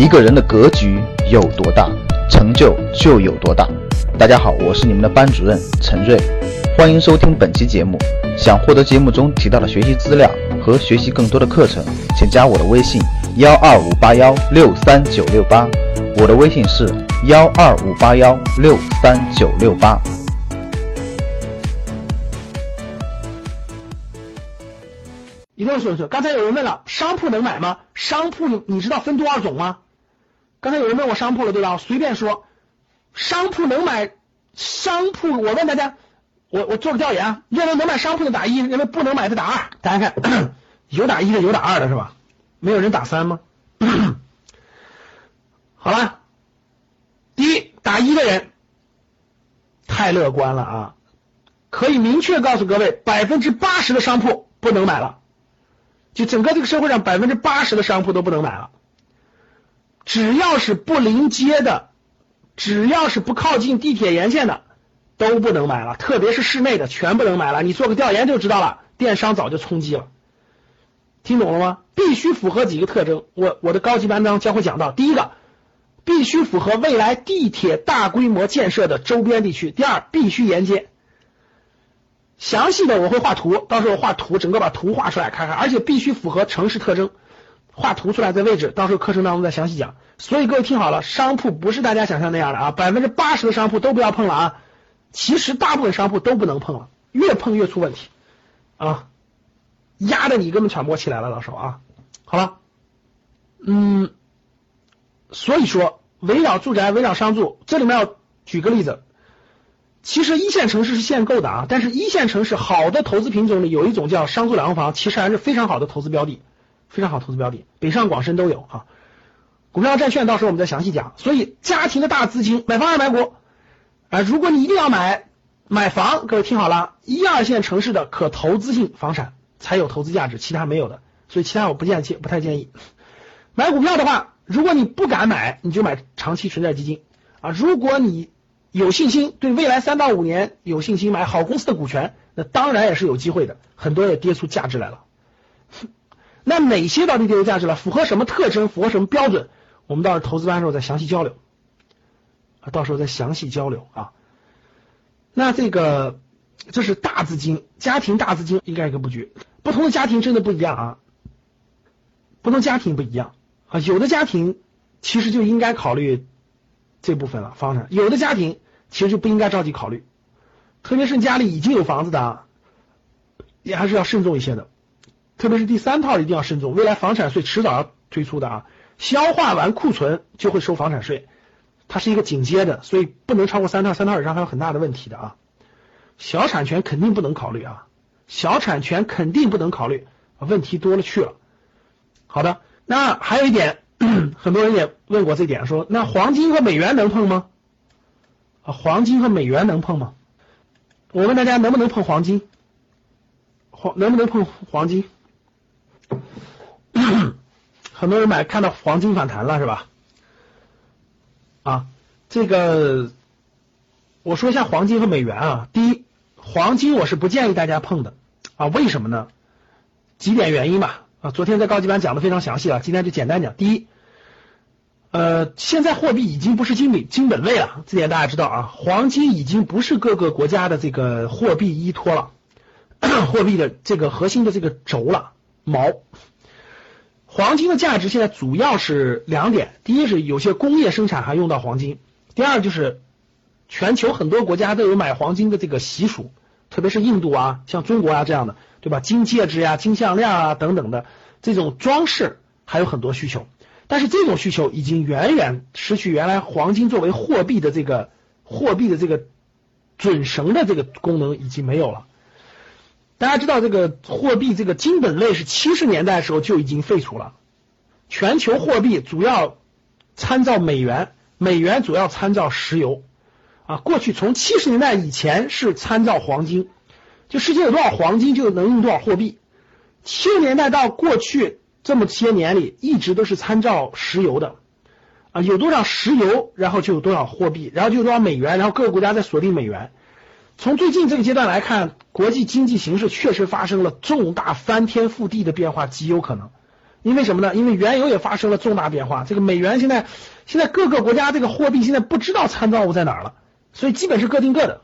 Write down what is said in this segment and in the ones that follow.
一个人的格局有多大，成就就有多大。大家好，我是你们的班主任陈瑞，欢迎收听本期节目。想获得节目中提到的学习资料和学习更多的课程，请加我的微信幺二五八幺六三九六八。我的微信是幺二五八幺六三九六八。一定要说说，刚才有人问了，商铺能买吗？商铺你知道分多少种吗？刚才有人问我商铺了，对吧？随便说，商铺能买商铺，我问大家，我我做个调研啊，认为能买商铺的打一，认为不能买的打二。大家看，有打一的，有打二的是吧？没有人打三吗？好了，第一打一的人太乐观了啊，可以明确告诉各位，百分之八十的商铺不能买了。就整个这个社会上百分之八十的商铺都不能买了，只要是不临街的，只要是不靠近地铁沿线的，都不能买了。特别是室内的，全不能买了。你做个调研就知道了，电商早就冲击了。听懂了吗？必须符合几个特征，我我的高级班当中将会讲到。第一个，必须符合未来地铁大规模建设的周边地区；第二，必须沿街。详细的我会画图，到时候画图，整个把图画出来看看，而且必须符合城市特征，画图出来的位置，到时候课程当中再详细讲。所以各位听好了，商铺不是大家想象那样的啊，百分之八十的商铺都不要碰了啊，其实大部分商铺都不能碰了，越碰越出问题啊，压的你根本喘不过气来了，到时候啊，好了，嗯，所以说围绕住宅，围绕商住，这里面要举个例子。其实一线城市是限购的啊，但是一线城市好的投资品种里有一种叫商住两房，其实还是非常好的投资标的，非常好投资标的，北上广深都有哈。股票债券到时候我们再详细讲。所以家庭的大资金买房还是买股啊？如果你一定要买买房，各位听好了，一二线城市的可投资性房产才有投资价值，其他没有的。所以其他我不建议，不太建议。买股票的话，如果你不敢买，你就买长期存在基金啊。如果你有信心，对未来三到五年有信心买好公司的股权，那当然也是有机会的，很多也跌出价值来了。那哪些到底跌出价值了？符合什么特征？符合什么标准？我们到时候投资班时候再详细交流，到时候再详细交流啊。那这个这是大资金家庭大资金应该一个布局，不同的家庭真的不一样啊，不同家庭不一样啊，有的家庭其实就应该考虑。这部分了房产，有的家庭其实就不应该着急考虑，特别是家里已经有房子的，也还是要慎重一些的。特别是第三套一定要慎重，未来房产税迟早要推出的啊，消化完库存就会收房产税，它是一个紧接的，所以不能超过三套，三套以上还有很大的问题的啊。小产权肯定不能考虑啊，小产权肯定不能考虑，问题多了去了。好的，那还有一点。很多人也问过这点，说那黄金和美元能碰吗？啊，黄金和美元能碰吗？我问大家能不能碰黄金？黄能不能碰黄金？很多人买看到黄金反弹了是吧？啊，这个我说一下黄金和美元啊。第一，黄金我是不建议大家碰的啊，为什么呢？几点原因吧。啊，昨天在高级班讲的非常详细了，今天就简单讲。第一，呃，现在货币已经不是金本金本位了，这点大家知道啊。黄金已经不是各个国家的这个货币依托了，货币的这个核心的这个轴了锚。黄金的价值现在主要是两点：第一是有些工业生产还用到黄金；第二就是全球很多国家都有买黄金的这个习俗，特别是印度啊，像中国啊这样的。对吧？金戒指呀、金项链啊等等的这种装饰还有很多需求，但是这种需求已经远远失去原来黄金作为货币的这个货币的这个准绳的这个功能已经没有了。大家知道这个货币这个金本位是七十年代的时候就已经废除了，全球货币主要参照美元，美元主要参照石油啊。过去从七十年代以前是参照黄金。就世界有多少黄金，就能用多少货币。七十年代到过去这么些年里，一直都是参照石油的啊，有多少石油，然后就有多少货币，然后就有多少美元，然后各个国家在锁定美元。从最近这个阶段来看，国际经济形势确实发生了重大翻天覆地的变化，极有可能。因为什么呢？因为原油也发生了重大变化。这个美元现在现在各个国家这个货币现在不知道参照物在哪儿了，所以基本是各定各的。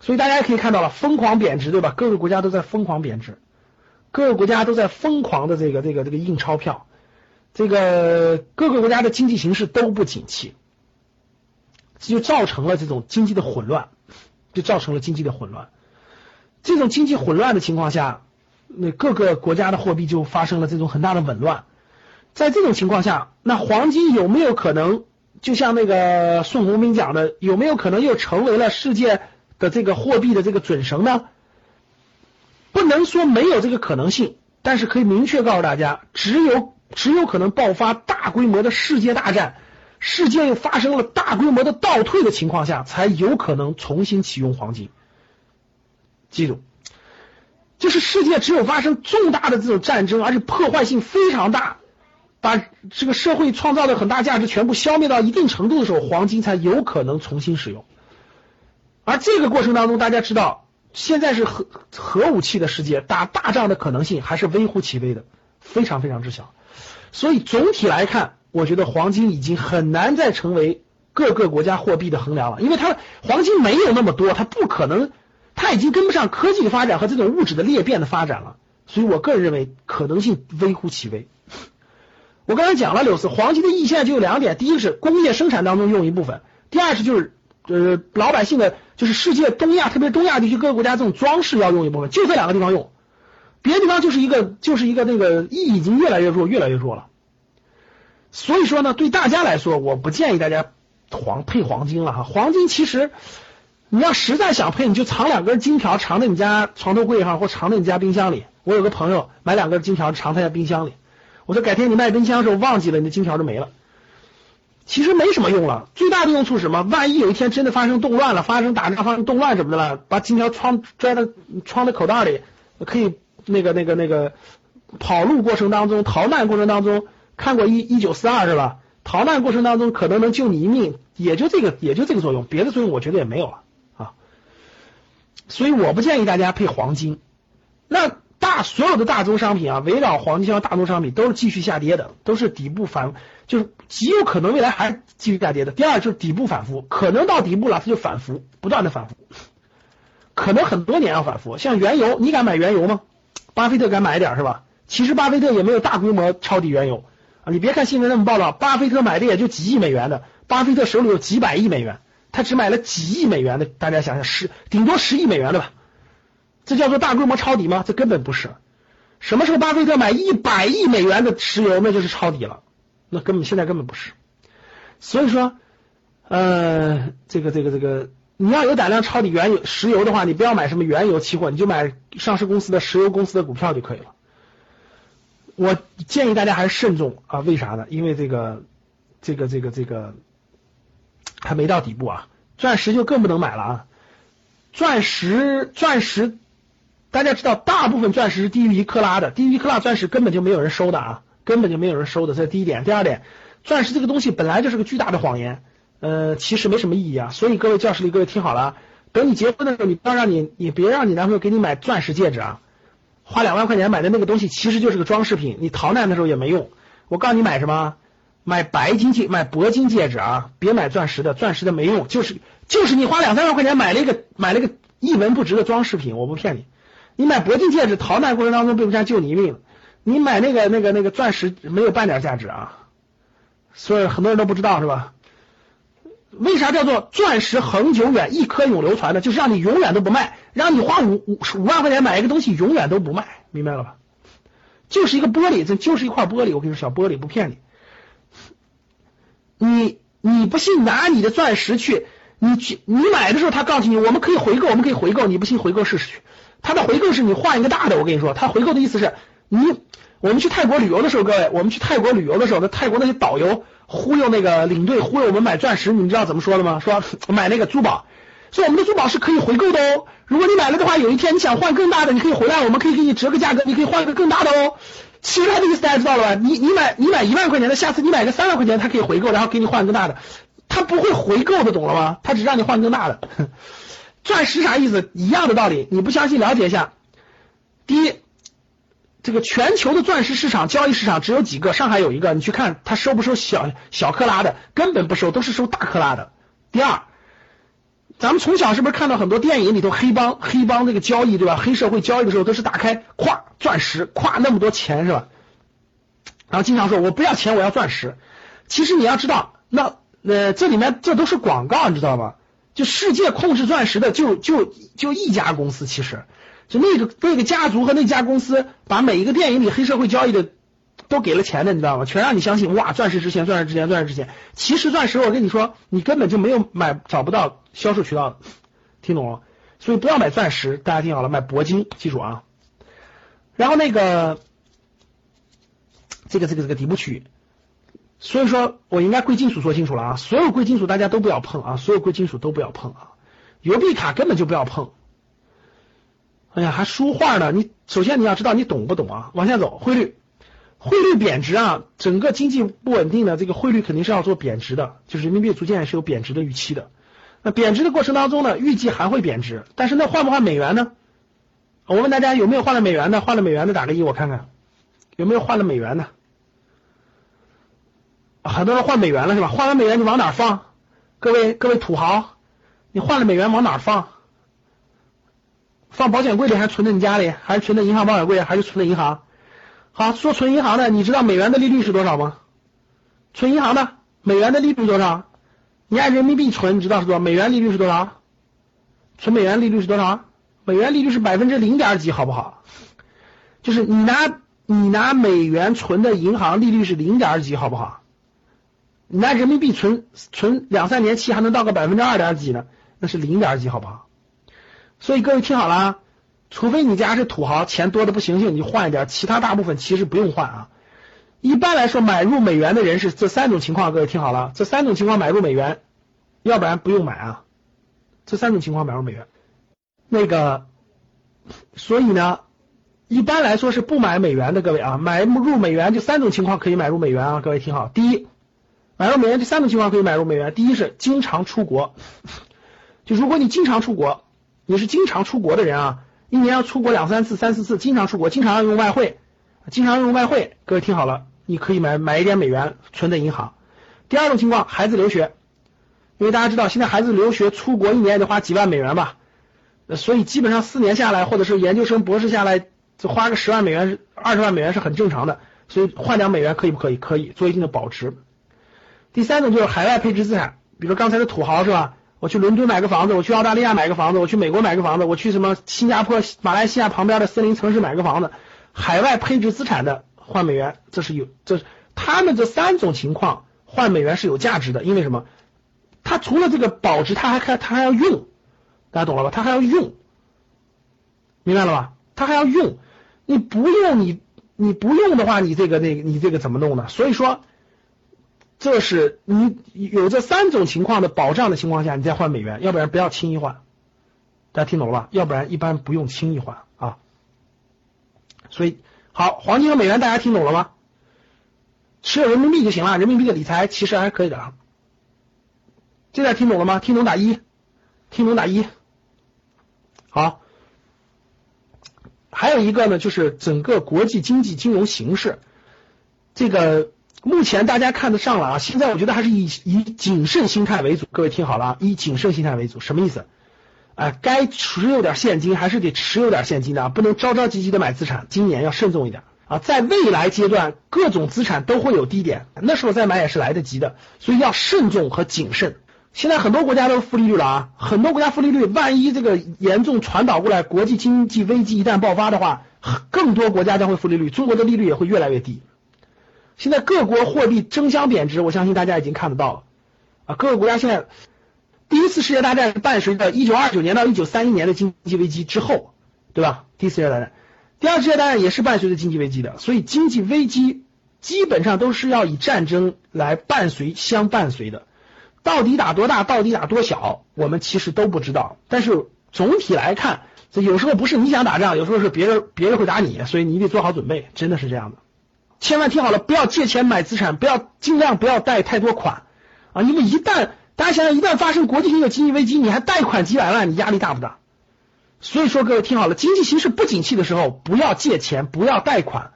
所以大家也可以看到了，疯狂贬值，对吧？各个国家都在疯狂贬值，各个国家都在疯狂的这个这个这个印钞票，这个各个国家的经济形势都不景气，这就造成了这种经济的混乱，就造成了经济的混乱。这种经济混乱的情况下。那各个国家的货币就发生了这种很大的紊乱，在这种情况下，那黄金有没有可能，就像那个宋鸿兵讲的，有没有可能又成为了世界的这个货币的这个准绳呢？不能说没有这个可能性，但是可以明确告诉大家，只有只有可能爆发大规模的世界大战，世界又发生了大规模的倒退的情况下，才有可能重新启用黄金。记住。就是世界只有发生重大的这种战争，而且破坏性非常大，把这个社会创造的很大价值全部消灭到一定程度的时候，黄金才有可能重新使用。而这个过程当中，大家知道，现在是核核武器的世界，打大仗的可能性还是微乎其微的，非常非常之小。所以总体来看，我觉得黄金已经很难再成为各个国家货币的衡量了，因为它黄金没有那么多，它不可能。它已经跟不上科技的发展和这种物质的裂变的发展了，所以我个人认为可能性微乎其微。我刚才讲了，柳丝黄金的意义现在就有两点：第一个是工业生产当中用一部分；第二是就是呃老百姓的，就是世界东亚，特别东亚地区各个国家这种装饰要用一部分，就这两个地方用，别的地方就是一个就是一个那个意义已经越来越弱，越来越弱了。所以说呢，对大家来说，我不建议大家黄配黄金了哈，黄金其实。你要实在想配，你就藏两根金条，藏在你家床头柜上，或藏在你家冰箱里。我有个朋友买两根金条，藏他家冰箱里。我说改天你卖冰箱的时候忘记了，你的金条就没了。其实没什么用了，最大的用处是什么？万一有一天真的发生动乱了，发生打仗、发生动乱什么的了，把金条装拽到装在口袋里，可以那个那个那个跑路过程当中、逃难过程当中，看过一一九四二是吧？逃难过程当中可能能救你一命，也就这个也就这个作用，别的作用我觉得也没有了啊。所以我不建议大家配黄金。那大所有的大宗商品啊，围绕黄金和大宗商品都是继续下跌的，都是底部反，就是极有可能未来还是继续下跌的。第二就是底部反复，可能到底部了，它就反复，不断的反复，可能很多年要反复。像原油，你敢买原油吗？巴菲特敢买点是吧？其实巴菲特也没有大规模抄底原油你别看新闻那么报道，巴菲特买的也就几亿美元的，巴菲特手里有几百亿美元。他只买了几亿美元的，大家想想十顶多十亿美元的吧，这叫做大规模抄底吗？这根本不是。什么时候巴菲特买一百亿美元的石油，那就是抄底了，那根本现在根本不是。所以说，呃，这个这个这个，你要有胆量抄底原油石油的话，你不要买什么原油期货，你就买上市公司的石油公司的股票就可以了。我建议大家还是慎重啊，为啥呢？因为这个这个这个这个。还没到底部啊，钻石就更不能买了啊！钻石，钻石，大家知道，大部分钻石是低于一克拉的，低于一克拉钻石根本就没有人收的啊，根本就没有人收的，这是第一点。第二点，钻石这个东西本来就是个巨大的谎言，呃，其实没什么意义啊。所以各位教室里各位听好了，等你结婚的时候，你不要让你，你别让你男朋友给你买钻石戒指啊，花两万块钱买的那个东西其实就是个装饰品，你逃难的时候也没用。我告诉你买什么？买白金戒，买铂金戒指啊！别买钻石的，钻石的没用，就是就是你花两三万块钱买了一个买了一个一文不值的装饰品，我不骗你。你买铂金戒指，逃难过程当中被不下救你一命。你买那个那个那个钻石没有半点价值啊！所以很多人都不知道是吧？为啥叫做钻石恒久远，一颗永流传呢？就是让你永远都不卖，让你花五五五万块钱买一个东西永远都不卖，明白了吧？就是一个玻璃，这就是一块玻璃，我跟你说，小玻璃不骗你。你你不信，拿你的钻石去，你去你买的时候，他告诉你我们可以回购，我们可以回购，你不信回购试试去。他的回购是你换一个大的，我跟你说，他回购的意思是你我们去泰国旅游的时候，各位，我们去泰国旅游的时候，那泰国那些导游忽悠那个领队忽悠我们买钻石，你知道怎么说的吗？说 买那个珠宝，说我们的珠宝是可以回购的哦。如果你买了的话，有一天你想换更大的，你可以回来，我们可以给你折个价格，你可以换一个更大的哦。其实他的意思大家知道了吧？你你买你买一万块钱的，下次你买个三万块钱，他可以回购，然后给你换更大的。他不会回购的，懂了吗？他只让你换更大的。钻石啥意思？一样的道理。你不相信，了解一下。第一，这个全球的钻石市场交易市场只有几个，上海有一个，你去看他收不收小小克拉的，根本不收，都是收大克拉的。第二，咱们从小是不是看到很多电影里头黑帮黑帮这个交易对吧？黑社会交易的时候都是打开咵钻石咵那么多钱是吧？然后经常说我不要钱我要钻石，其实你要知道那呃这里面这都是广告你知道吗？就世界控制钻石的就就就一家公司，其实就那个那个家族和那家公司把每一个电影里黑社会交易的都给了钱的，你知道吗？全让你相信哇钻石值钱钻石值钱钻石值钱，其实钻石我跟你说你根本就没有买找不到销售渠道，听懂了？所以不要买钻石，大家听好了，买铂金，记住啊。然后那个。这个这个这个底部区域，所以说我应该贵金属说清楚了啊，所有贵金属大家都不要碰啊，所有贵金属都不要碰啊，邮币卡根本就不要碰。哎呀，还书画呢，你首先你要知道你懂不懂啊？往下走，汇率，汇率贬值啊，整个经济不稳定的这个汇率肯定是要做贬值的，就是人民币逐渐是有贬值的预期的。那贬值的过程当中呢，预计还会贬值，但是那换不换美元呢？我问大家有没有换了美元的？换了美元的打个一，我看看有没有换了美元的。很多人换美元了是吧？换完美元你往哪放？各位各位土豪，你换了美元往哪放？放保险柜里还是存在你家里？还是存在银行保险柜？还是存在银行？好，说存银行的，你知道美元的利率是多少吗？存银行的美元的利率多少？你按人民币存，你知道是多少？美元利率是多少？存美元利率是多少？美元利率是百分之零点几，好不好？就是你拿你拿美元存的银行利率是零点几，好不好？你拿人民币存存两三年期还能到个百分之二点几呢？那是零点几，好不好？所以各位听好了啊，除非你家是土豪，钱多的不行行，你换一点，其他大部分其实不用换啊。一般来说，买入美元的人是这三种情况，各位听好了，这三种情况买入美元，要不然不用买啊。这三种情况买入美元，那个，所以呢，一般来说是不买美元的，各位啊，买入美元就三种情况可以买入美元啊，各位听好，第一。买入美元，这三种情况可以买入美元。第一是经常出国，就如果你经常出国，你是经常出国的人啊，一年要出国两三次、三四次，经常出国，经常要用外汇，经常用外汇。各位听好了，你可以买买一点美元存在银行。第二种情况，孩子留学，因为大家知道现在孩子留学出国一年也得花几万美元吧，所以基本上四年下来，或者是研究生、博士下来，就花个十万美元、二十万美元是很正常的。所以换点美元可以不可以？可以做一定的保值。第三种就是海外配置资产，比如刚才的土豪是吧？我去伦敦买个房子，我去澳大利亚买个房子，我去美国买个房子，我去什么新加坡、马来西亚旁边的森林城市买个房子，海外配置资产的换美元，这是有，这是他们这三种情况换美元是有价值的，因为什么？它除了这个保值，它还开，它还要用，大家懂了吧？它还要用，明白了吧？它还要用，你不用你你不用的话，你这个那你这个怎么弄呢？所以说。这是你有这三种情况的保障的情况下，你再换美元，要不然不要轻易换。大家听懂了吧？要不然一般不用轻易换啊。所以好，黄金和美元大家听懂了吗？持有人民币就行了，人民币的理财其实还可以的啊。这点听懂了吗？听懂打一，听懂打一。好，还有一个呢，就是整个国际经济金融形势，这个。目前大家看得上了啊，现在我觉得还是以以谨慎心态为主。各位听好了啊，以谨慎心态为主，什么意思？哎，该持有点现金还是得持有点现金的，不能着着急急的买资产。今年要慎重一点啊，在未来阶段，各种资产都会有低点，那时候再买也是来得及的，所以要慎重和谨慎。现在很多国家都负利率了啊，很多国家负利率，万一这个严重传导过来，国际经济危机一旦爆发的话，更多国家将会负利率，中国的利率也会越来越低。现在各国货币争相贬值，我相信大家已经看得到了啊！各个国家现在第一次世界大战伴随着一九二九年到一九三一年的经济危机之后，对吧？第一次世界大战，第二次世界大战也是伴随着经济危机的，所以经济危机基本上都是要以战争来伴随相伴随的。到底打多大，到底打多小，我们其实都不知道。但是总体来看，这有时候不是你想打仗，有时候是别人别人会打你，所以你得做好准备，真的是这样的。千万听好了，不要借钱买资产，不要尽量不要贷太多款啊！因为一旦大家想想，一旦发生国际性的经济危机，你还贷款几百万，你压力大不大？所以说各位听好了，经济形势不景气的时候，不要借钱，不要贷款。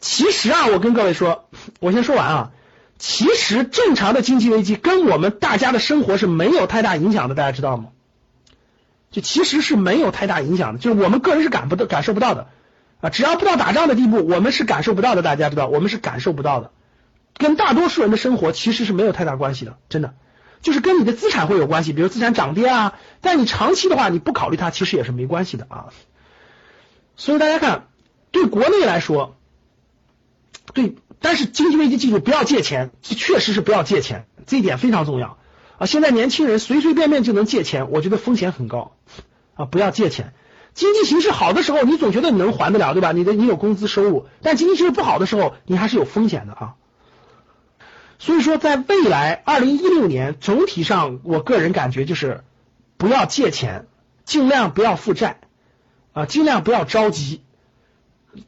其实啊，我跟各位说，我先说完啊。其实正常的经济危机跟我们大家的生活是没有太大影响的，大家知道吗？就其实是没有太大影响的，就是我们个人是感不到、感受不到的啊。只要不到打仗的地步，我们是感受不到的。大家知道，我们是感受不到的，跟大多数人的生活其实是没有太大关系的，真的。就是跟你的资产会有关系，比如资产涨跌啊。但你长期的话，你不考虑它，其实也是没关系的啊。所以大家看，对国内来说，对。但是经济危机记住不要借钱，确实是不要借钱，这一点非常重要啊！现在年轻人随随便便就能借钱，我觉得风险很高啊！不要借钱。经济形势好的时候，你总觉得你能还得了，对吧？你的你有工资收入，但经济形势不好的时候，你还是有风险的啊！所以说，在未来二零一六年，总体上我个人感觉就是不要借钱，尽量不要负债啊，尽量不要着急。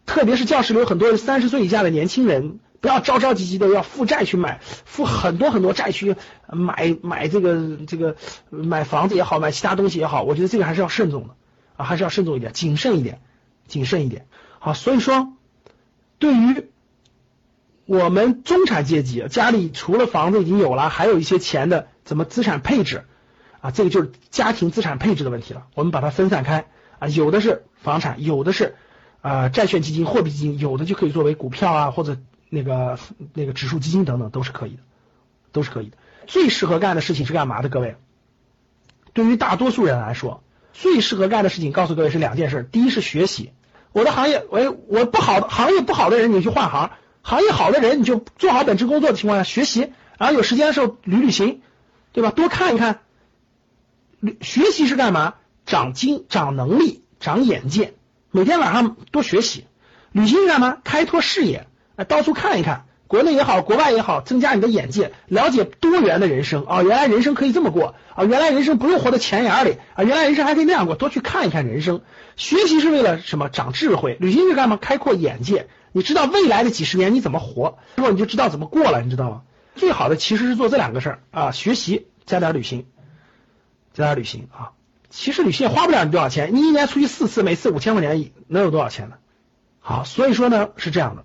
特别是教室里有很多三十岁以下的年轻人，不要着着急急的要负债去买，负很多很多债去买买这个这个买房子也好，买其他东西也好，我觉得这个还是要慎重的啊，还是要慎重一点，谨慎一点，谨慎一点。好，所以说对于我们中产阶级，家里除了房子已经有了，还有一些钱的，怎么资产配置啊？这个就是家庭资产配置的问题了。我们把它分散开啊，有的是房产，有的是。啊，债券基金、货币基金有的就可以作为股票啊，或者那个那个指数基金等等都是可以的，都是可以的。最适合干的事情是干嘛的？各位，对于大多数人来说，最适合干的事情，告诉各位是两件事。第一是学习，我的行业，我我不好的行业不好的人，你去换行；行业好的人，你就做好本职工作的情况下学习，然后有时间的时候旅旅行，对吧？多看一看。学习是干嘛？长经、长能力、长眼界。每天晚上多学习，旅行是干嘛？开拓视野，到处看一看，国内也好，国外也好，增加你的眼界，了解多元的人生啊！原来人生可以这么过啊！原来人生不用活在钱眼里啊！原来人生还可以那样过，多去看一看人生。学习是为了什么？长智慧。旅行是干嘛？开阔眼界。你知道未来的几十年你怎么活，之后你就知道怎么过了，你知道吗？最好的其实是做这两个事儿啊，学习加点旅行，加点旅行啊。其实旅行也花不了你多少钱，你一年出去四次，每次五千块钱，能有多少钱呢？好，所以说呢是这样的。